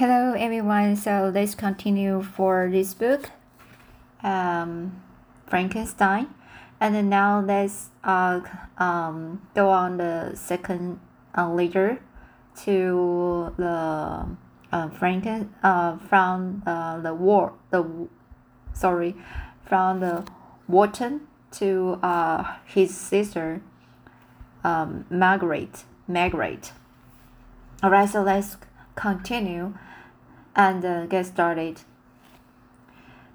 Hello everyone. So let's continue for this book, um, Frankenstein, and now let's uh, um, go on the second uh, later to the uh, Franken uh, from uh, the war the sorry from the Walton to uh, his sister um, Margaret Margaret. Alright, so let's continue and uh, get started.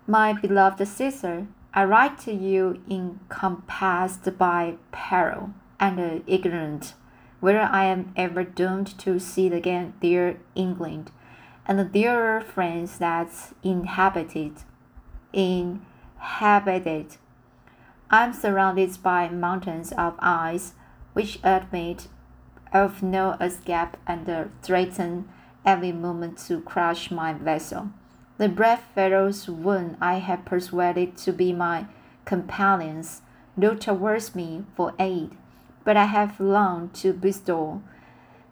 My beloved sister, I write to you encompassed by peril and uh, ignorant whether I am ever doomed to see again dear England and the dearer friends that inhabited inhabited. I'm surrounded by mountains of ice which admit of no escape and threaten every moment to crush my vessel. The brave fellows whom I have persuaded to be my companions look towards me for aid, but I have longed to bestow.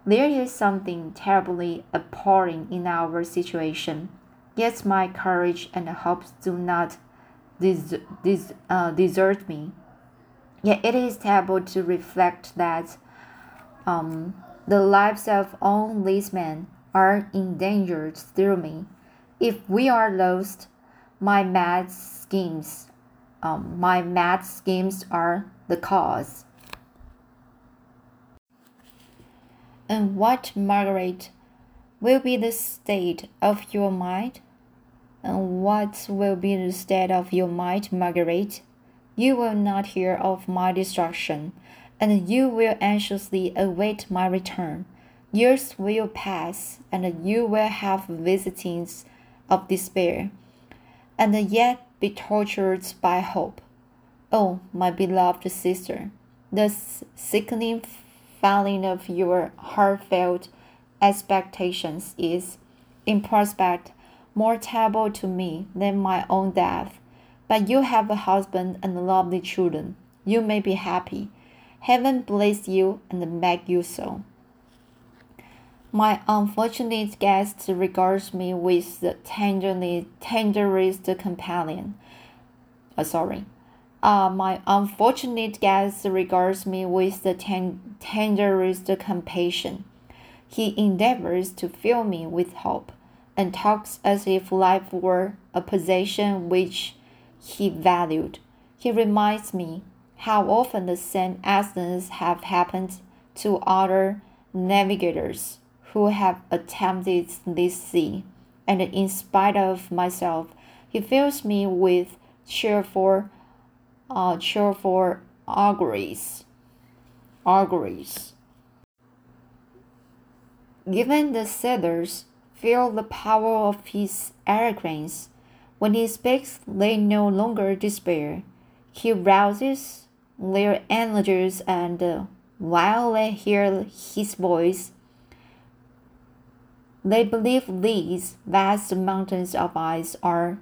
There is something terribly appalling in our situation, yet my courage and hopes do not des- des- uh, desert me. Yet it is terrible to reflect that um, the lives of all these men are endangered through me. If we are lost, my mad schemes, um, my mad schemes are the cause. And what, Margaret, will be the state of your mind? And what will be the state of your mind, Margaret? You will not hear of my destruction, and you will anxiously await my return. Years will pass, and you will have visitings of despair, and yet be tortured by hope. Oh, my beloved sister, the sickening feeling of your heartfelt expectations is, in prospect, more terrible to me than my own death. But you have a husband and lovely children. You may be happy. Heaven bless you and make you so. My unfortunate guest regards me with the tenderly, tenderest compassion. Uh, sorry. Uh, my unfortunate guest regards me with the ten- tenderest compassion. He endeavors to fill me with hope, and talks as if life were a possession which he valued. He reminds me how often the same accidents have happened to other navigators who have attempted this sea, and in spite of myself, he fills me with cheerful, uh, cheerful auguries. Auguries. Given the sailors feel the power of his eloquence, when he speaks, they no longer despair. He rouses their energies, and uh, while they hear his voice, they believe these vast mountains of ice are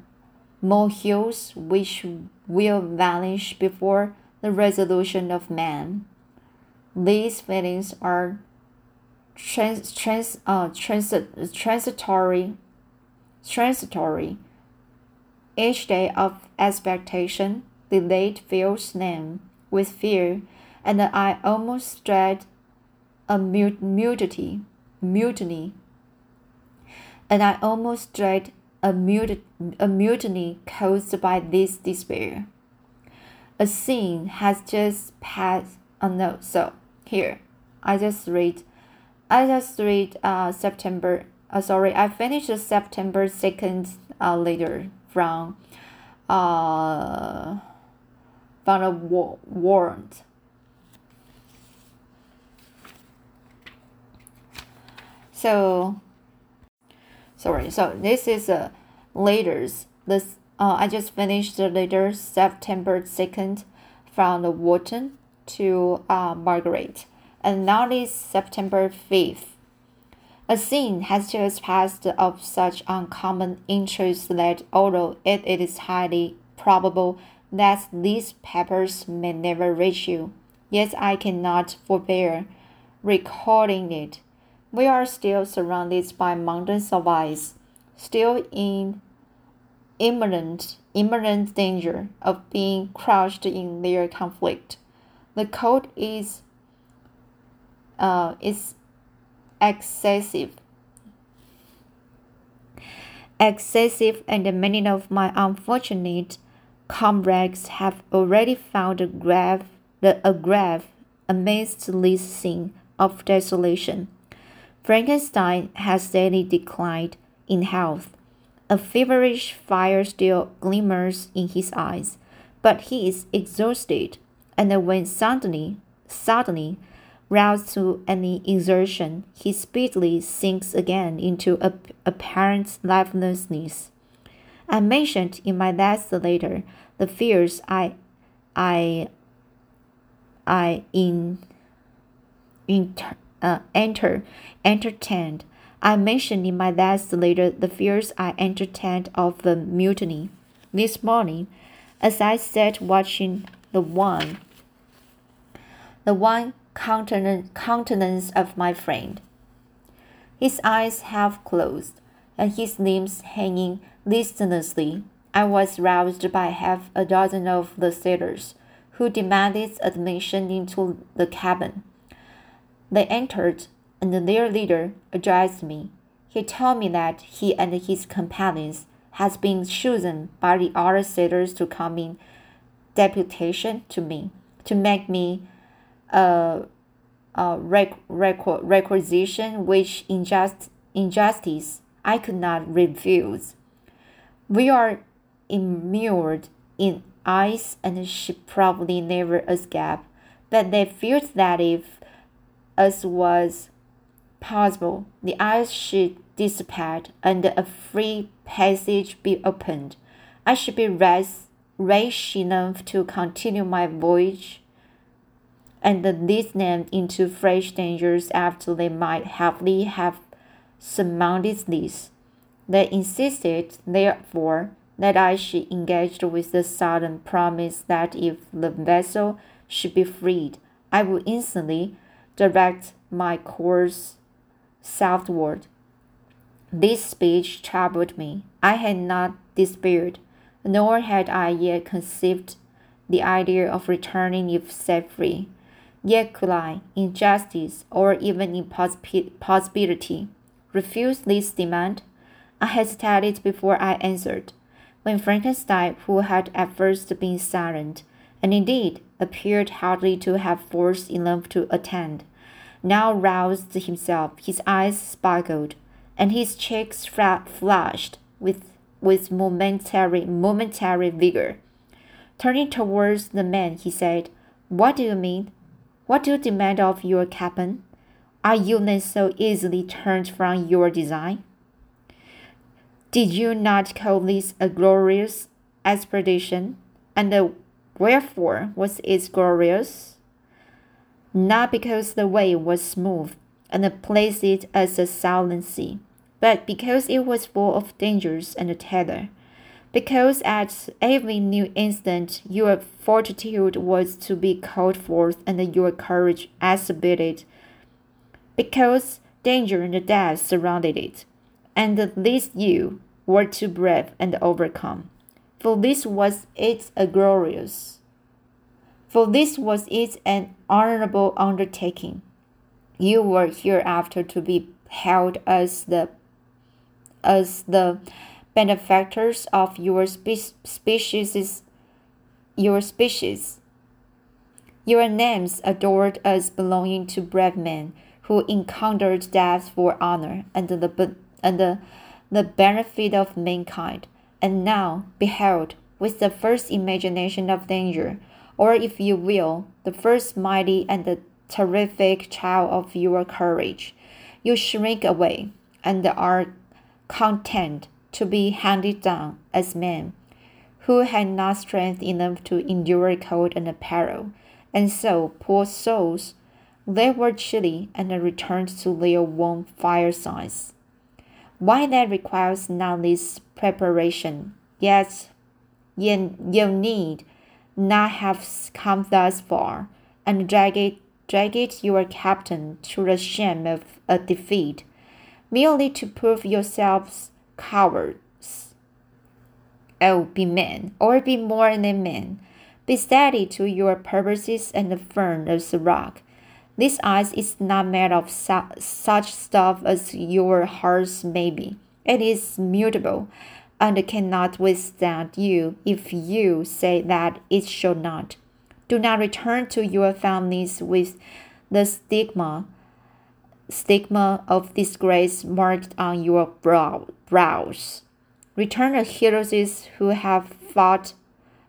molehills which will vanish before the resolution of man. These feelings are trans, trans, uh, trans, transitory, transitory. Each day of expectation delayed fills them with fear, and I almost dread a mut- mutiny, mutiny and I almost dread a, mut- a mutiny caused by this despair. A scene has just passed. No, so here, I just read, I just read uh, September. Uh, sorry, I finished September second uh, later from uh from a war- warrant. So sorry. So this is a uh, latest this uh, i just finished the later september 2nd from the walton to uh, margaret. And now is september 5th a scene has just passed of such uncommon interest that although it, it is highly probable that these papers may never reach you, yet I cannot forbear recording it We are still surrounded by mountains of ice, still in imminent, imminent danger of being crushed in their conflict. The cold is, uh, is excessive. Excessive, and many of my unfortunate comrades have already found a grave, a grave amidst this scene of desolation. Frankenstein has steadily declined in health. A feverish fire still glimmers in his eyes, but he is exhausted, and when suddenly, suddenly roused to any exertion, he speedily sinks again into apparent lifelessness. I mentioned in my last letter the fears I, I, I in, in uh, enter, entertained. I mentioned in my last letter the fears I entertained of the mutiny. This morning, as I sat watching the one, the one countenance of my friend, his eyes half closed and his limbs hanging listlessly, I was roused by half a dozen of the sailors, who demanded admission into the cabin. They entered, and their leader addressed me. He told me that he and his companions had been chosen by the other sailors to come in deputation to me, to make me a, a rec- rec- requisition which injust, injustice I could not refuse. We are immured in ice and should probably never escape, but they feared that if as was possible, the ice should dissipate and a free passage be opened. I should be rash, rash enough to continue my voyage and lead them into fresh dangers after they might happily have surmounted these. They insisted, therefore, that I should engage with the sudden promise that if the vessel should be freed, I would instantly direct my course southward. This speech troubled me. I had not despaired, nor had I yet conceived the idea of returning if set free. Yet could I, in justice or even in possibility, refuse this demand? I hesitated before I answered. When Frankenstein, who had at first been silent, and indeed appeared hardly to have force enough to attend, now roused himself, his eyes sparkled, and his cheeks flushed with, with momentary, momentary vigor. Turning towards the man, he said, What do you mean? What do you demand of your captain? Are you then so easily turned from your design? Did you not call this a glorious expedition? And wherefore was it glorious? Not because the way was smooth and placed it as a silent sea, but because it was full of dangers and tether. Because at every new instant your fortitude was to be called forth and your courage exhibited. Because danger and death surrounded it, and this you were to brave and overcome. For this was it a glorious for this was it an honorable undertaking. You were hereafter to be held as the as the benefactors of your spe- species your species your names adored as belonging to brave men who encountered death for honor and the and the, the benefit of mankind and now behold with the first imagination of danger or if you will, the first mighty and the terrific child of your courage, you shrink away and are content to be handed down as men who had not strength enough to endure cold and peril. And so, poor souls, they were chilly and returned to their warm firesides. Why that requires not least preparation, yes, yet you need not have come thus far, and drag it dragged your captain to the shame of a defeat, merely to prove yourselves cowards. Oh, be men, or be more than men. Be steady to your purposes and firm as a rock. This ice is not made of su such stuff as your hearts may be. It is mutable and cannot withstand you if you say that it shall not. Do not return to your families with the stigma stigma of disgrace marked on your brow, brows. Return the heroes who have fought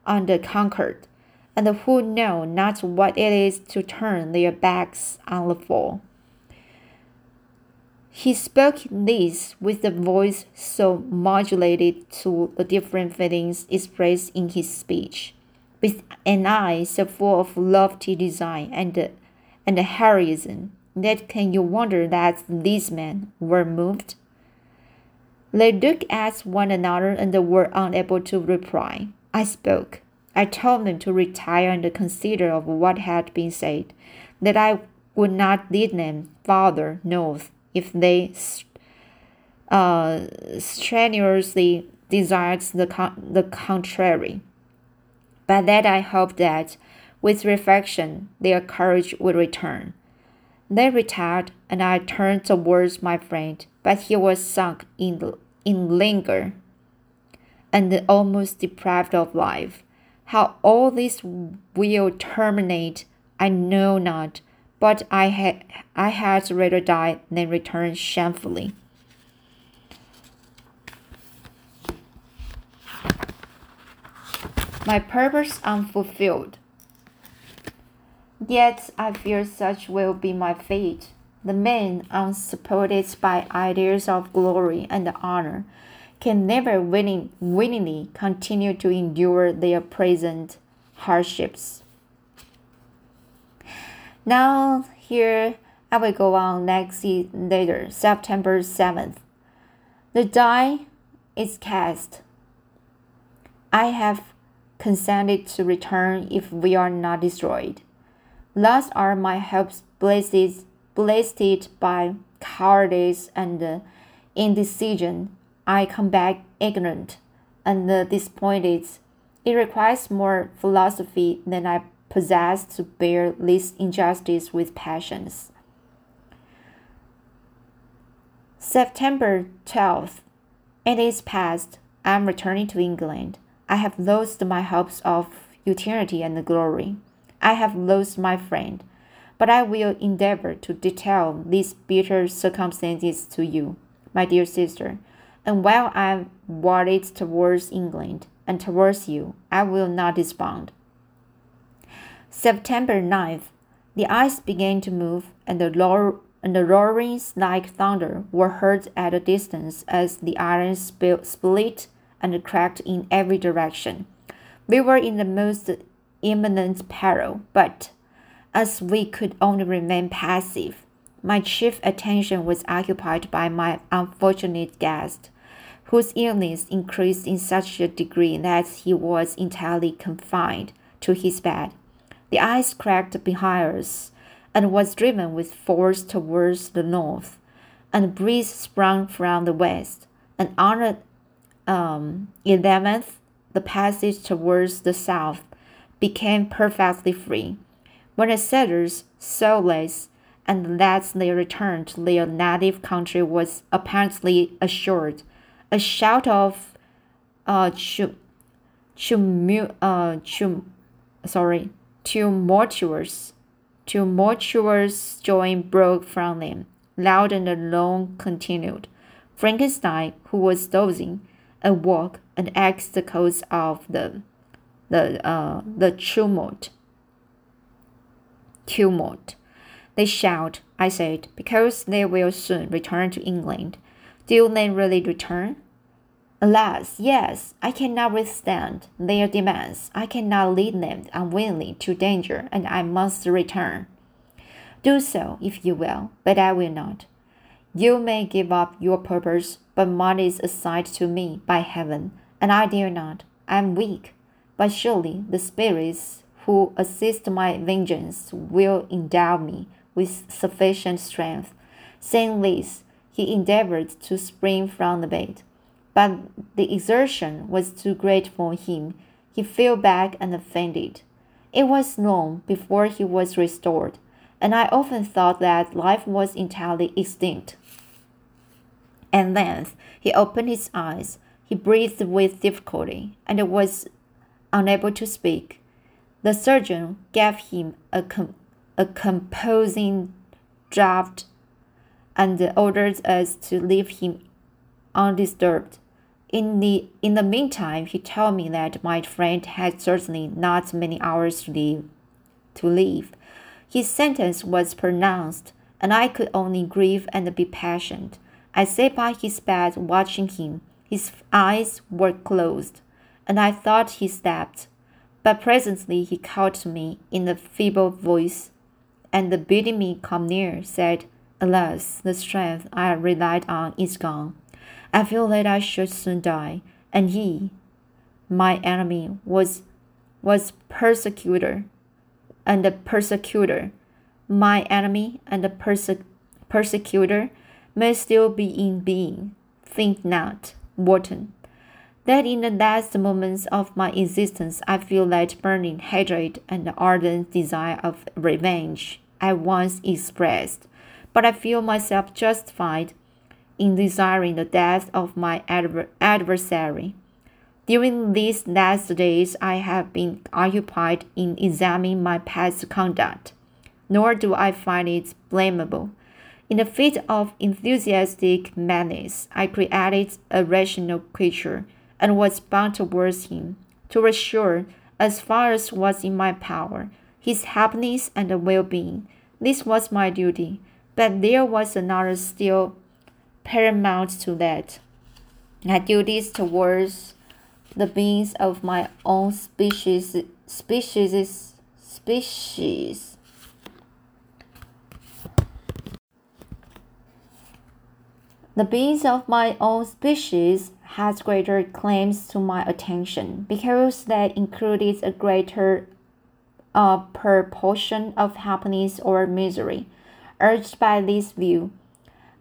and conquered, and who know not what it is to turn their backs on the foe. He spoke this with a voice so modulated to the different feelings expressed in his speech, with an eye so full of lofty design and, and heroism that can you wonder that these men were moved? They looked at one another and were unable to reply. I spoke. I told them to retire and consider of what had been said, that I would not lead them farther north if they uh, strenuously desired the, con- the contrary. But that I hoped that, with reflection, their courage would return. They retired, and I turned towards my friend, but he was sunk in, in languor and almost deprived of life. How all this will terminate, I know not but I had I had rather die than return shamefully. My purpose unfulfilled. Yet I fear such will be my fate. The men, unsupported by ideas of glory and honor, can never willing, willingly continue to endure their present hardships. Now here I will go on next later, September 7th. The die is cast. I have consented to return if we are not destroyed. Thus are my hopes blessed, blasted by cowardice and indecision. I come back ignorant and disappointed. It requires more philosophy than I possessed to bear this injustice with patience. September 12th. It is past. I am returning to England. I have lost my hopes of eternity and glory. I have lost my friend, but I will endeavor to detail these bitter circumstances to you, my dear sister. And while I am warded towards England and towards you, I will not despond. September 9th, the ice began to move, and the, roar, and the roarings like thunder were heard at a distance as the iron split and cracked in every direction. We were in the most imminent peril, but as we could only remain passive, my chief attention was occupied by my unfortunate guest, whose illness increased in such a degree that he was entirely confined to his bed. The ice cracked behind us and was driven with force towards the north, and a breeze sprung from the west. And on the um, 11th, the passage towards the south became perfectly free. When the settlers saw this and that their return to their native country was apparently assured, a shout of uh, chum, chum, uh, chum, sorry, tumultuous, tumultuous joy broke from them, loud and long continued. Frankenstein, who was dozing, awoke and asked the cause of the the uh, the tumult. Tumult. They shout, I said, because they will soon return to England. Do they really return? Alas, yes, I cannot withstand their demands. I cannot lead them unwillingly to danger, and I must return. Do so, if you will, but I will not. You may give up your purpose, but mine is assigned to me by heaven, and I dare not. I am weak, but surely the spirits who assist my vengeance will endow me with sufficient strength. Saying this, he endeavored to spring from the bed, but the exertion was too great for him. He fell back and fainted. It was long before he was restored, and I often thought that life was entirely extinct. At length, he opened his eyes. He breathed with difficulty and was unable to speak. The surgeon gave him a, com- a composing draught and ordered us to leave him undisturbed. In the in the meantime, he told me that my friend had certainly not many hours to live. To his sentence was pronounced, and I could only grieve and be patient. I sat by his bed watching him. His eyes were closed, and I thought he slept. But presently he called to me in a feeble voice, and bidding me come near, said, Alas, the strength I relied on is gone. I feel that I should soon die. And he, my enemy, was was persecutor, and the persecutor, my enemy and the perse- persecutor, may still be in being. Think not, Walton that in the last moments of my existence I feel that burning hatred and the ardent desire of revenge I once expressed, but I feel myself justified in desiring the death of my adver adversary. During these last days, I have been occupied in examining my past conduct, nor do I find it blamable. In a fit of enthusiastic madness, I created a rational creature and was bound towards him to assure, as far as was in my power, his happiness and well being. This was my duty, but there was another still paramount to that. I do this towards the beings of my own species, species, species The beings of my own species has greater claims to my attention because that included a greater uh, proportion of happiness or misery. Urged by this view,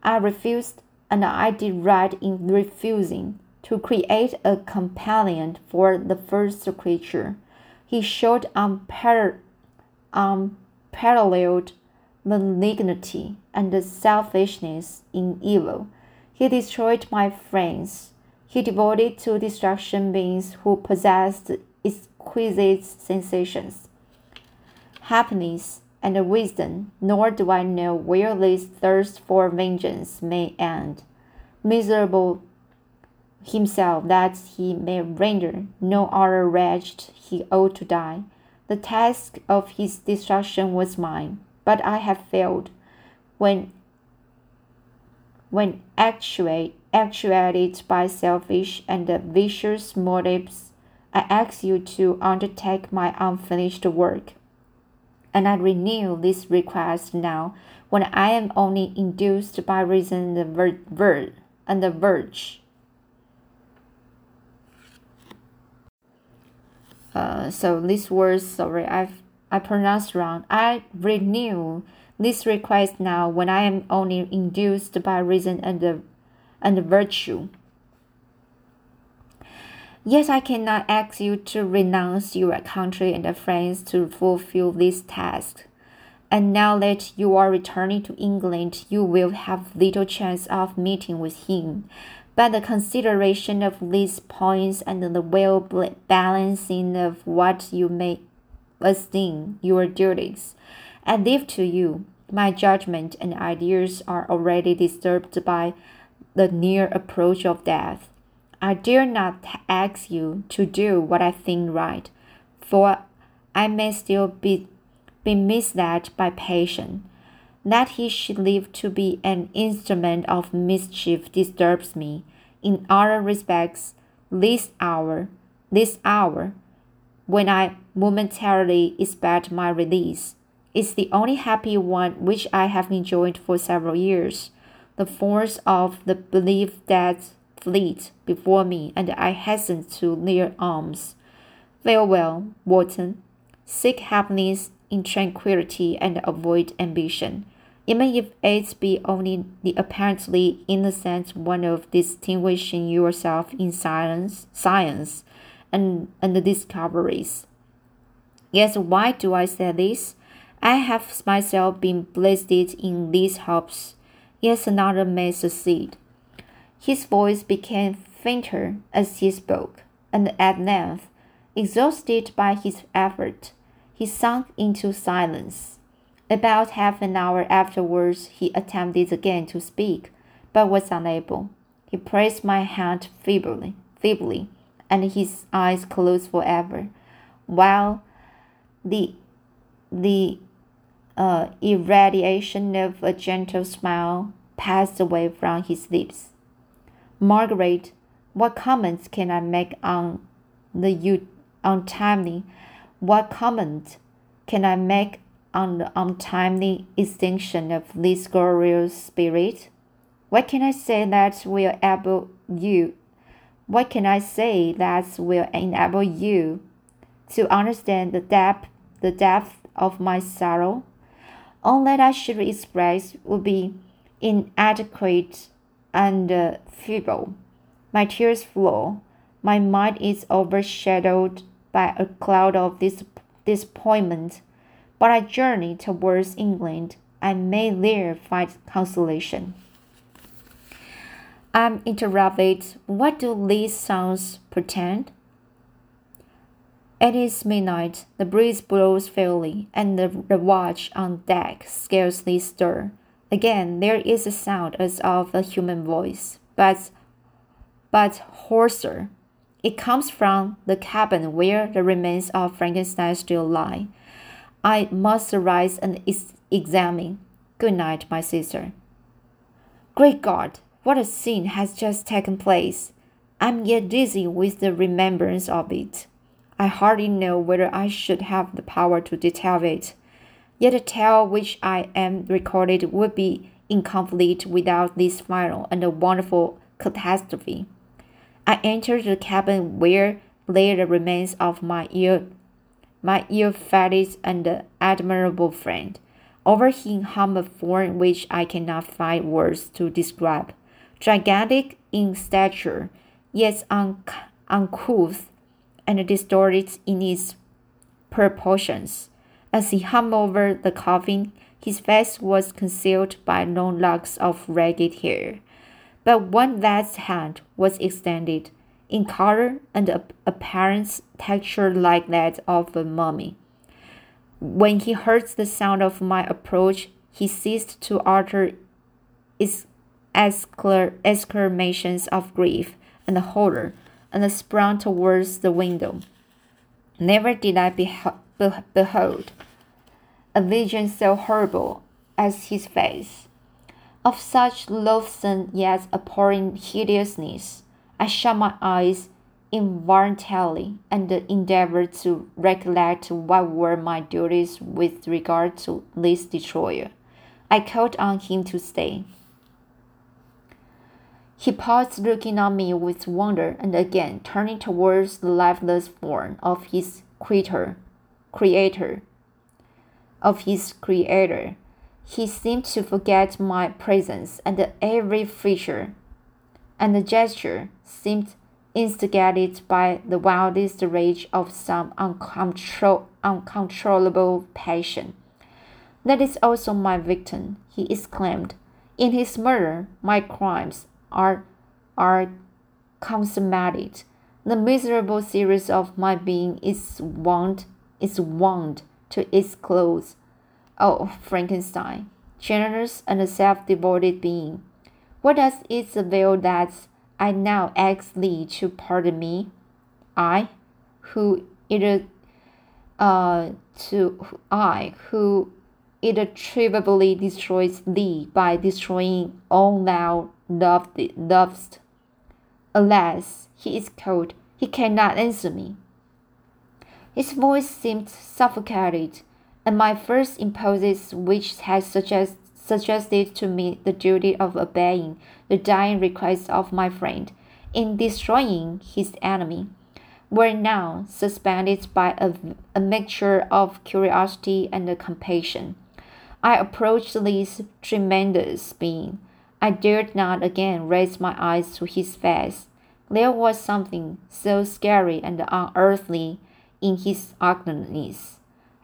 I refused, and I did right in refusing, to create a companion for the first creature. He showed unparalleled malignity and selfishness in evil he destroyed my friends. He devoted to destruction beings who possessed exquisite sensations, happiness, and wisdom, nor do I know where this thirst for vengeance may end. Miserable himself that he may render no other wretched he ought to die. The task of his destruction was mine, but I have failed. When when actuate, actuated by selfish and vicious motives, I ask you to undertake my unfinished work. And I renew this request now, when I am only induced by reason the ver- and the verge. Uh, so these words, sorry, I've I pronounced wrong. I renew this request now when I am only induced by reason and, the, and virtue. Yet I cannot ask you to renounce your country and friends to fulfill this task. And now that you are returning to England, you will have little chance of meeting with him. But the consideration of these points and the well balancing of what you may esteem your duties, I leave to you. My judgment and ideas are already disturbed by the near approach of death. I dare not ask you to do what I think right, for I may still be, be misled by passion. That he should live to be an instrument of mischief disturbs me. In other respects, this hour, this hour, when I momentarily expect my release, is the only happy one which I have enjoyed for several years. The force of the belief that fleet before me, and I hastened to their arms. Farewell, Walton. Seek happiness in tranquility and avoid ambition, even if it be only the apparently innocent one of distinguishing yourself in science, science and, and the discoveries. Yes, why do I say this? I have myself been blessed in these hopes. Yes, another may succeed. His voice became fainter as he spoke, and at length, exhausted by his effort, he sunk into silence. About half an hour afterwards, he attempted again to speak, but was unable. He pressed my hand feebly, feebly, and his eyes closed forever, while the the uh, irradiation of a gentle smile passed away from his lips. Margaret, what comments can I make on the untimely? What comment can I make on the untimely extinction of this glorious spirit? What can I say that will enable you? What can I say that will enable you to understand the depth, the depth of my sorrow? All that I should express would be inadequate and uh, feeble. My tears flow. My mind is overshadowed by a cloud of dis- disappointment. But I journey towards England. I may there find consolation. I'm interrupted. What do these sounds portend? It is midnight. The breeze blows fairly, and the, the watch on deck scarcely stir. Again, there is a sound as of a human voice, but but hoarser. It comes from the cabin where the remains of Frankenstein still lie. I must arise and examine. Good night, my sister. Great God, what a scene has just taken place! I'm yet dizzy with the remembrance of it. I hardly know whether I should have the power to detail it. Yet a tale which I am recorded would be incomplete without this final and wonderful catastrophe. I entered the cabin where lay the remains of my ill, my ill-fated and admirable friend. Over him hung a form which I cannot find words to describe. Gigantic in stature, yet uncouth and distorted in its proportions. As he hung over the coffin, his face was concealed by long locks of ragged hair, but one vast hand was extended, in color and appearance texture like that of a mummy. When he heard the sound of my approach, he ceased to utter exclamations of grief and horror and sprang towards the window. Never did I beho behold a vision so horrible as his face. Of such loathsome yet appalling hideousness, I shut my eyes involuntarily and endeavored to recollect what were my duties with regard to this destroyer. I called on him to stay. He paused, looking on me with wonder, and again turning towards the lifeless form of his creator, creator, of his creator. He seemed to forget my presence, and every feature and the gesture seemed instigated by the wildest rage of some uncontrol uncontrollable passion. That is also my victim, he exclaimed. In his murder, my crimes are, are consummated. The miserable series of my being is wound, is wound to its close. Oh, Frankenstein, generous and self-devoted being, what does it avail that I now ask thee to pardon me? I, who it, uh, to I who irretrievably destroys thee by destroying all thou loved, lovest. Alas, he is cold. He cannot answer me. His voice seemed suffocated, and my first impulses, which had suggest, suggested to me the duty of obeying the dying request of my friend in destroying his enemy, were now suspended by a, a mixture of curiosity and compassion. I approached this tremendous being. I dared not again raise my eyes to his face. There was something so scary and unearthly in his ugliness.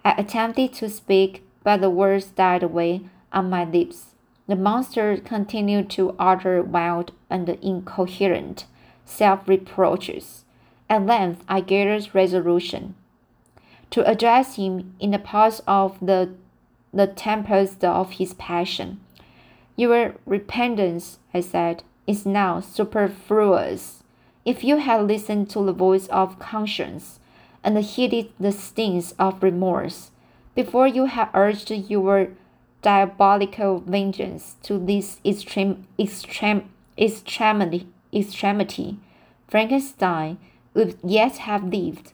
I attempted to speak, but the words died away on my lips. The monster continued to utter wild and incoherent self reproaches. At length, I gathered resolution to address him in the pause of the, the tempest of his passion. Your repentance, I said, is now superfluous. If you had listened to the voice of conscience and heeded the stings of remorse, before you had urged your diabolical vengeance to this extreme, extreme, extremity, extremity, Frankenstein would yet have lived.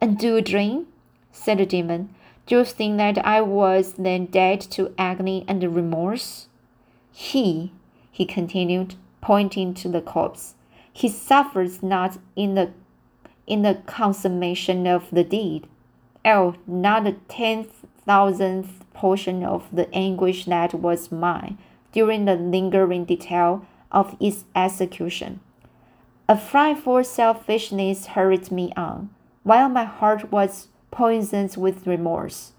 And do you dream? said the demon. Do you think that I was then dead to agony and remorse? He, he continued, pointing to the corpse, he suffers not in the in the consummation of the deed. Oh, not the thousandth portion of the anguish that was mine during the lingering detail of its execution. A frightful selfishness hurried me on, while my heart was poisoned with remorse.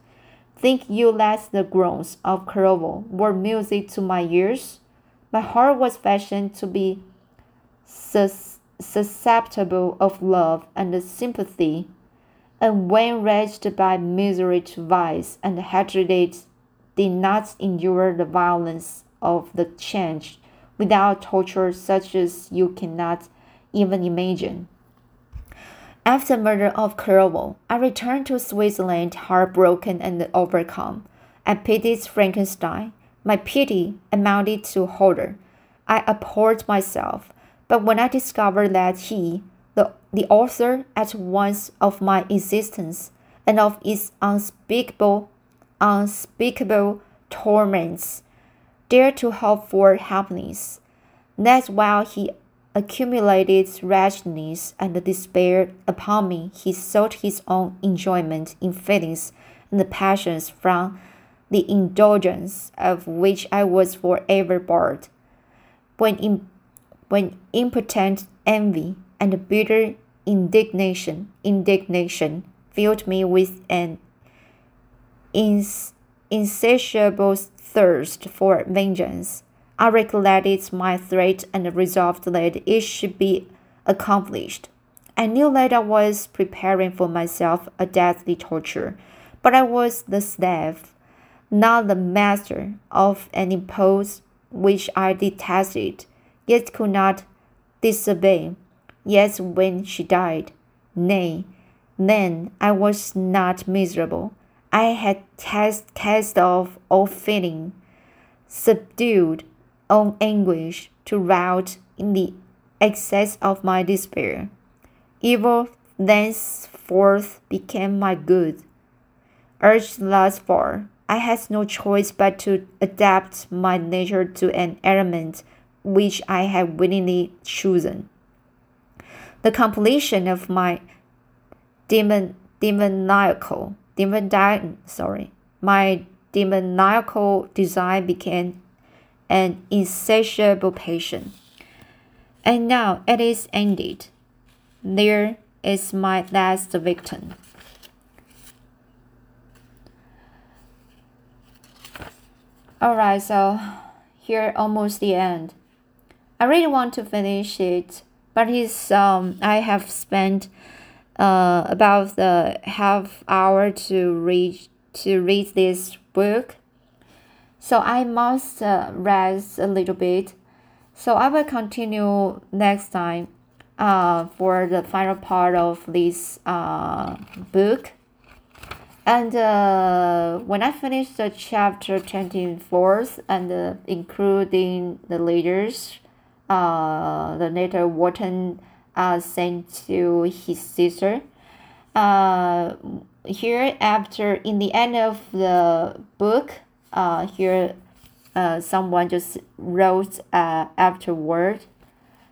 Think you that the groans of Clerval were music to my ears? My heart was fashioned to be sus susceptible of love and sympathy, and when raised by misery to vice and hatred, did not endure the violence of the change without torture such as you cannot even imagine. After the murder of Clerval, I returned to Switzerland heartbroken and overcome. I pitied Frankenstein. My pity amounted to horror. I abhorred myself. But when I discovered that he, the, the author at once of my existence and of its unspeakable, unspeakable torments, dared to hope for happiness, that while he accumulated wretchedness and despair upon me, he sought his own enjoyment in feelings and passions from the indulgence of which I was forever barred. When, in, when impotent envy and bitter indignation, indignation filled me with an ins, insatiable thirst for vengeance, I recollected my threat and resolved that it should be accomplished. I knew that I was preparing for myself a deadly torture, but I was the slave, not the master, of an impulse which I detested, yet could not disobey. Yet when she died, nay, then I was not miserable. I had cast, cast off all feeling, subdued all anguish to rout in the excess of my despair. Evil thenceforth became my good. Urged thus far, I had no choice but to adapt my nature to an element which I have willingly chosen. The completion of my demon, demoniacal, demon, sorry, my demoniacal design became an insatiable passion. And now it is ended. There is my last victim. Alright, so here almost the end. I really want to finish it, but it's um I have spent uh about the half hour to read to read this book so I must uh, rest a little bit. So I will continue next time uh, for the final part of this uh, book. And uh, when I finish the chapter 24th and uh, including the leaders, uh, the letter Walton uh, sent to his sister. Uh, here, after in the end of the book, uh, here uh, someone just wrote uh, afterward.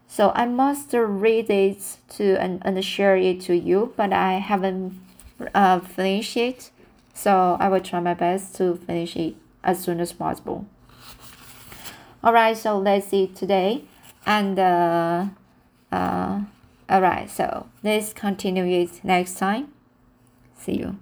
So I must read it to and, and share it to you, but I haven't uh, finished it. So I will try my best to finish it as soon as possible. Alright, so that's it today and uh, uh, all right so let's continue it next time. See you.